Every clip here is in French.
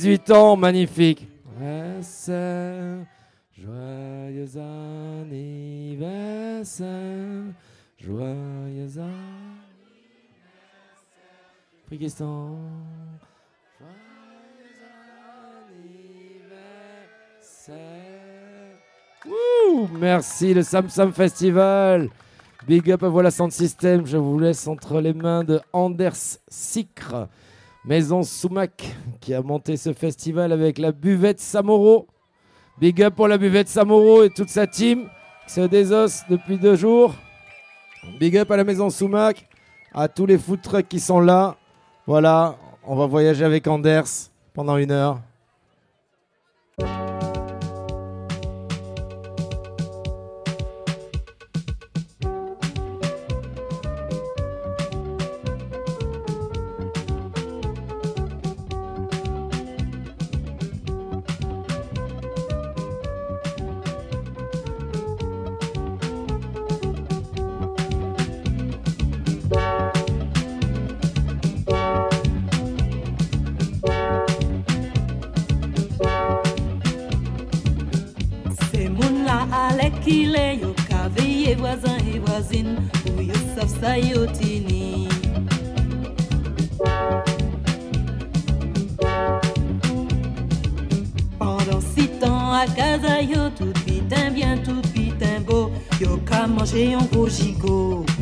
18 ans, magnifique. Joyeux anniversaire, joyeux anniversaire. Joyeux anniversaire. Wouh, merci le Samsung Festival. Big up à Voilà Sound System. Je vous laisse entre les mains de Anders Sikr, Maison Soumac, qui a monté ce festival avec la buvette Samoro. Big up pour la buvette Samoro et toute sa team. C'est des os depuis deux jours. Big up à la Maison Soumac, à tous les food trucks qui sont là. Voilà, on va voyager avec Anders pendant une heure. ma casa, yo tout pitin bien, tout pitin beau, yo ka manger un gros gigot.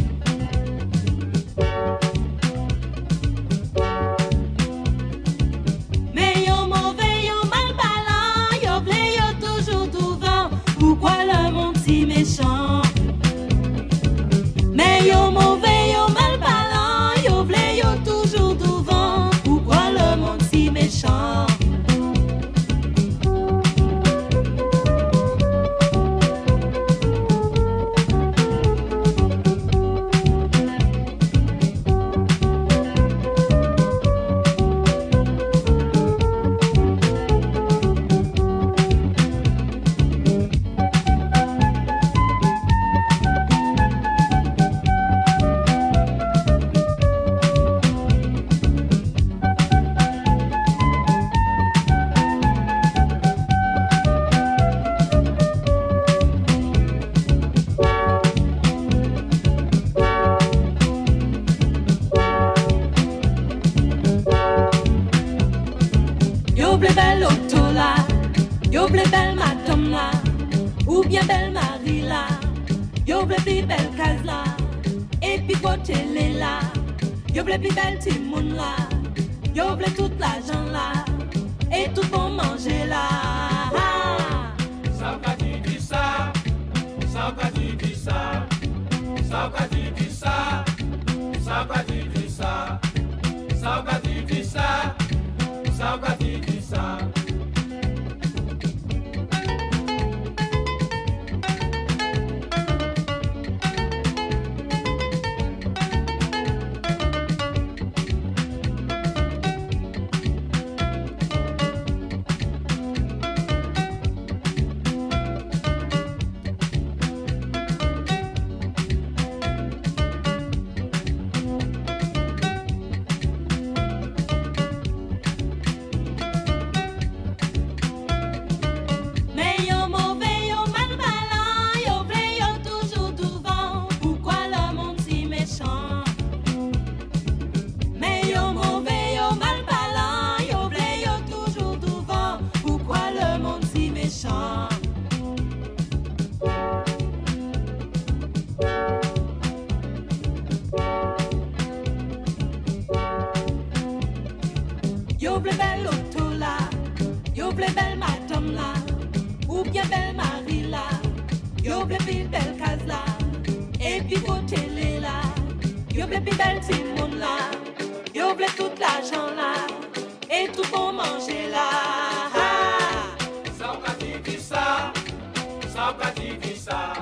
divisa,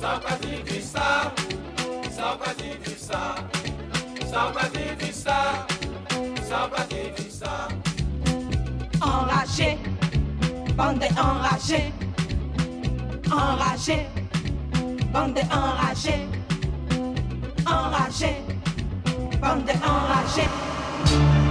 salva divisa, salva divisa, salva divisa, salva divisa. Enragé, bande enragée, enragé, bande enragée, enragé, bande enragée.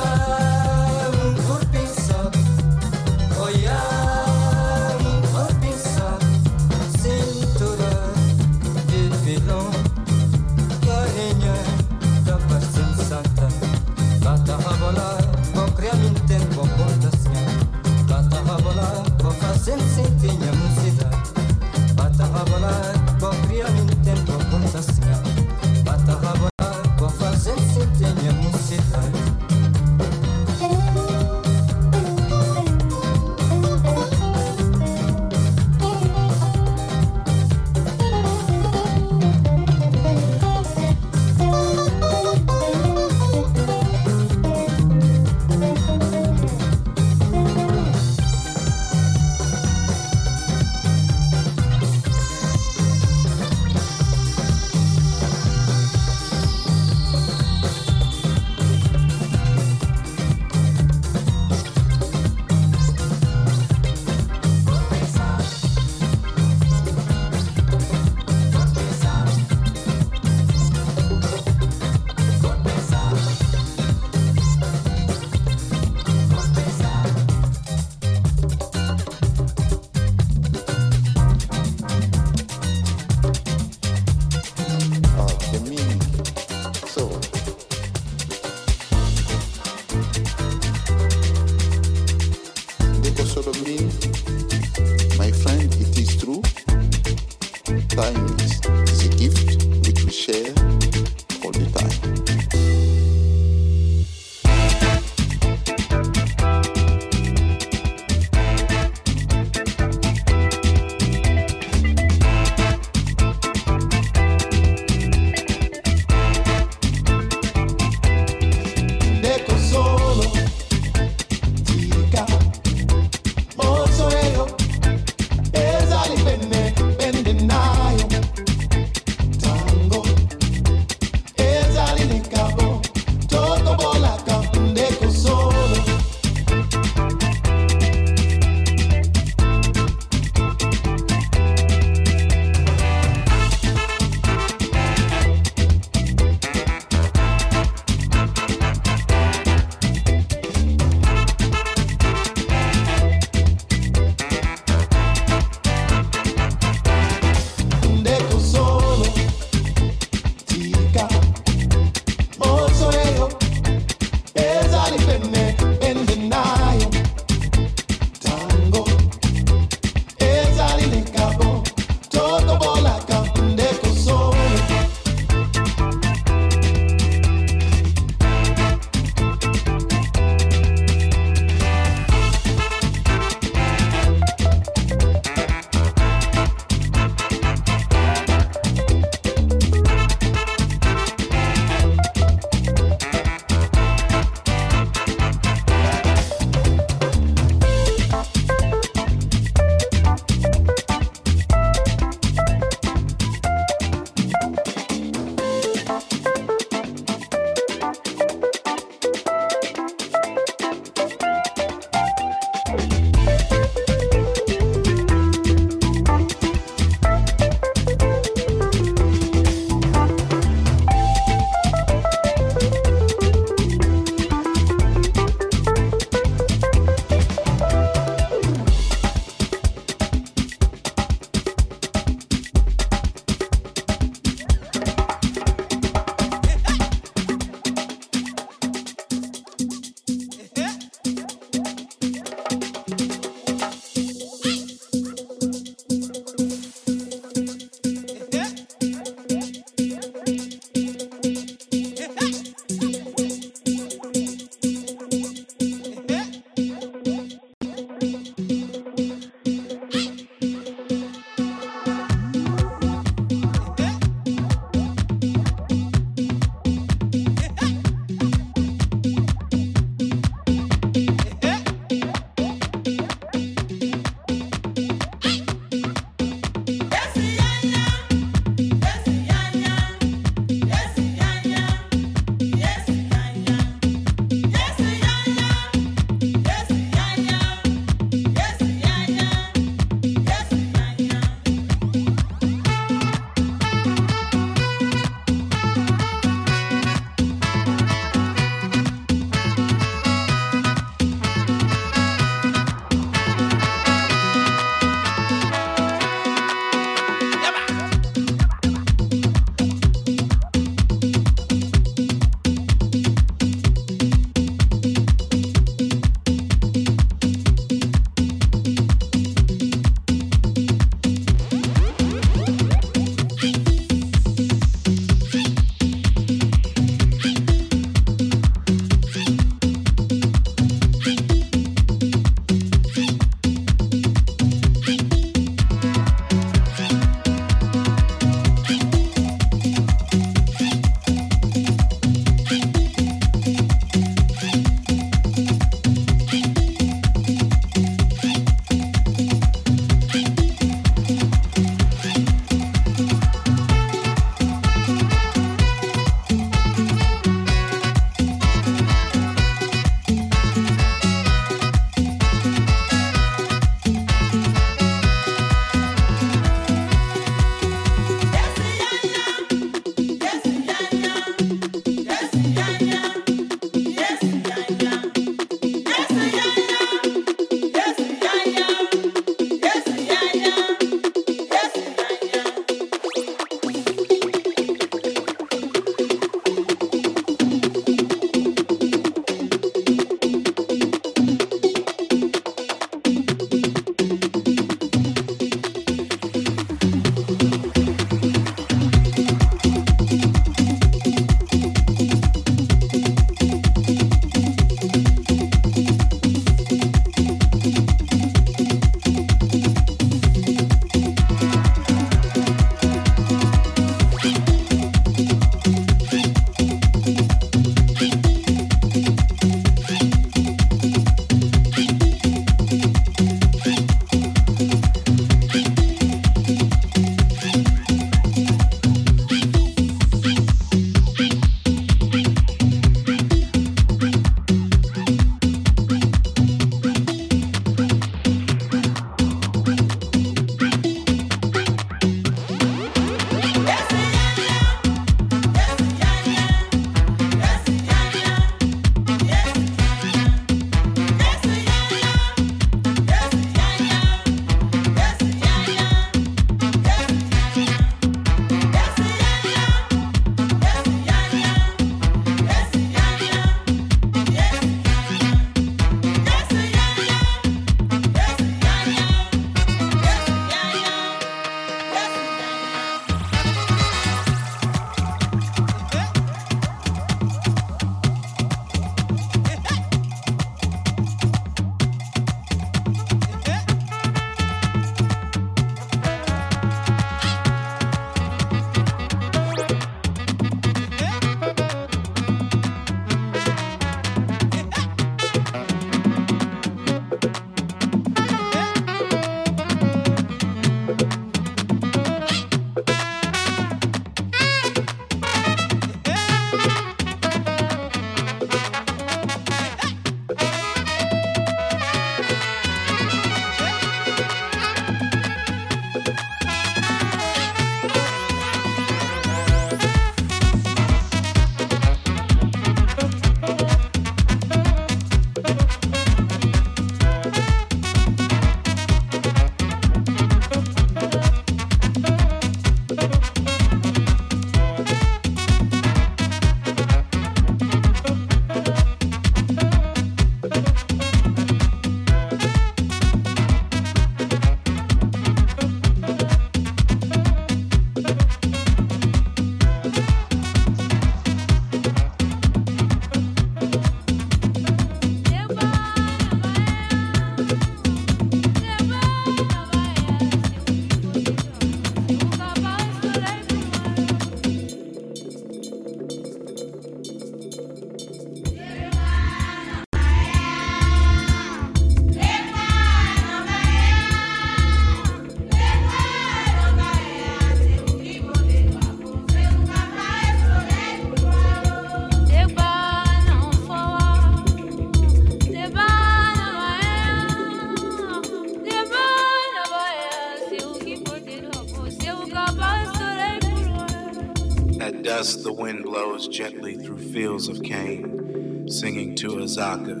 West, the wind blows gently through fields of cane, singing to Azaka,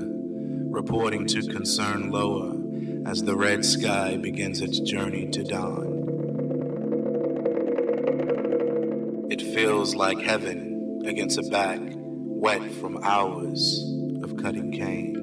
reporting to concern lower as the red sky begins its journey to dawn. It feels like heaven against a back wet from hours of cutting cane.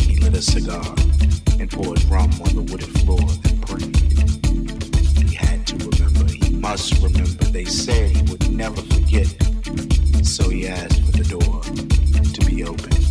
He lit a cigar and poured rum on the wooden floor, then prayed. He had to remember, he must remember. They said he would never forget, so he asked for the door to be opened.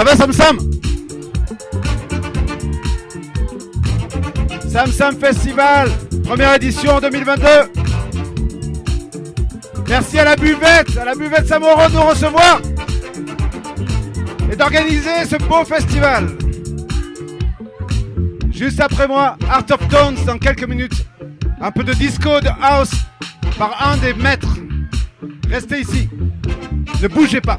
Ça va Sam Sam Sam Sam Festival, première édition 2022. Merci à la buvette, à la buvette Samoro de nous recevoir et d'organiser ce beau festival. Juste après moi, Art of Tones dans quelques minutes. Un peu de disco, de house par un des maîtres. Restez ici. Ne bougez pas.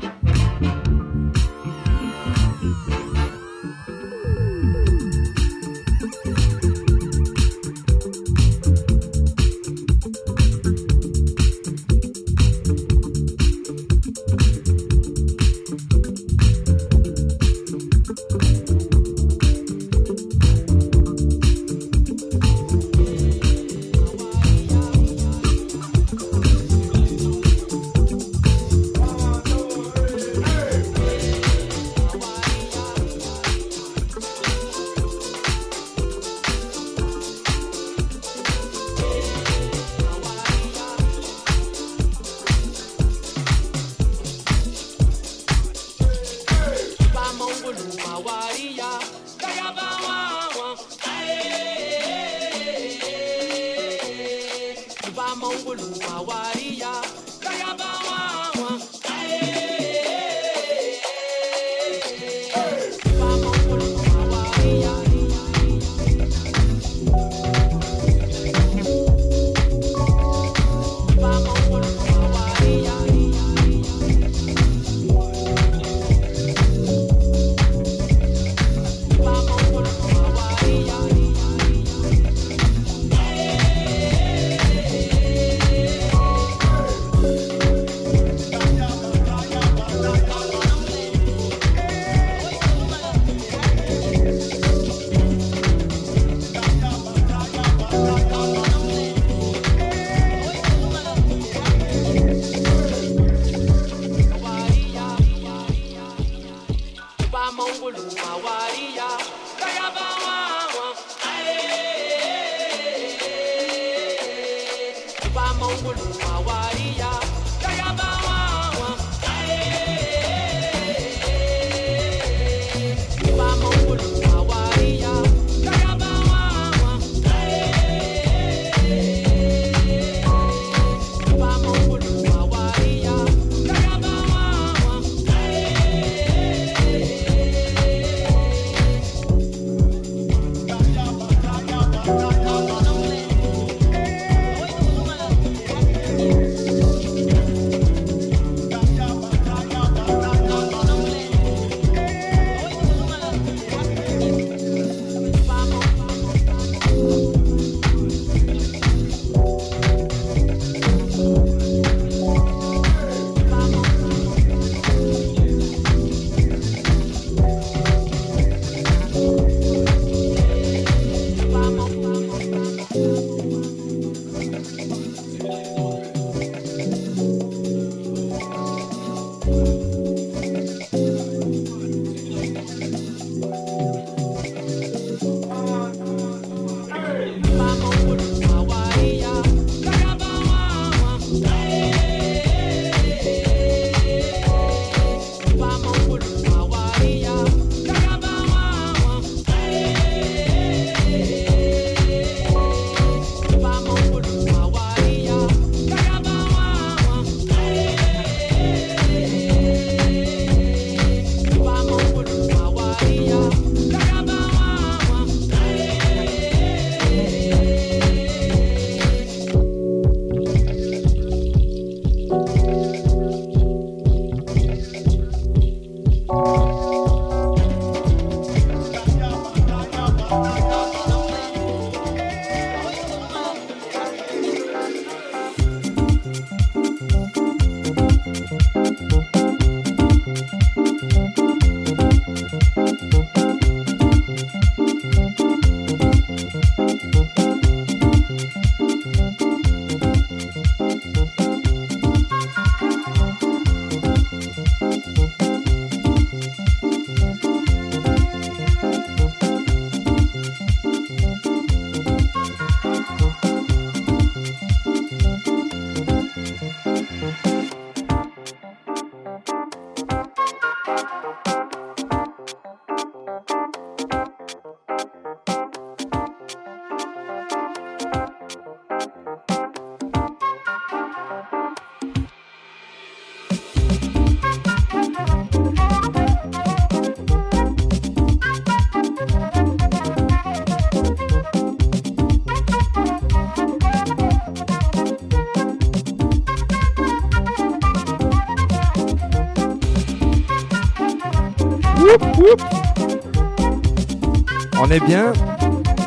Est bien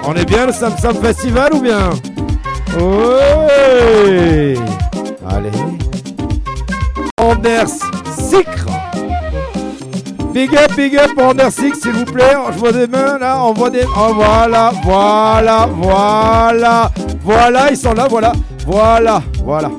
On est bien le Sam Sam Festival ou bien Oui Allez. Anders Sicre Big up, big up Anders Sicre, s'il vous plaît. Je vois des mains là, on voit des. Oh voilà, voilà, voilà. Voilà, ils sont là, voilà. Voilà, voilà.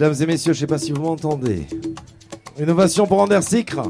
Mesdames et messieurs, je ne sais pas si vous m'entendez. Innovation pour Anders Sicre.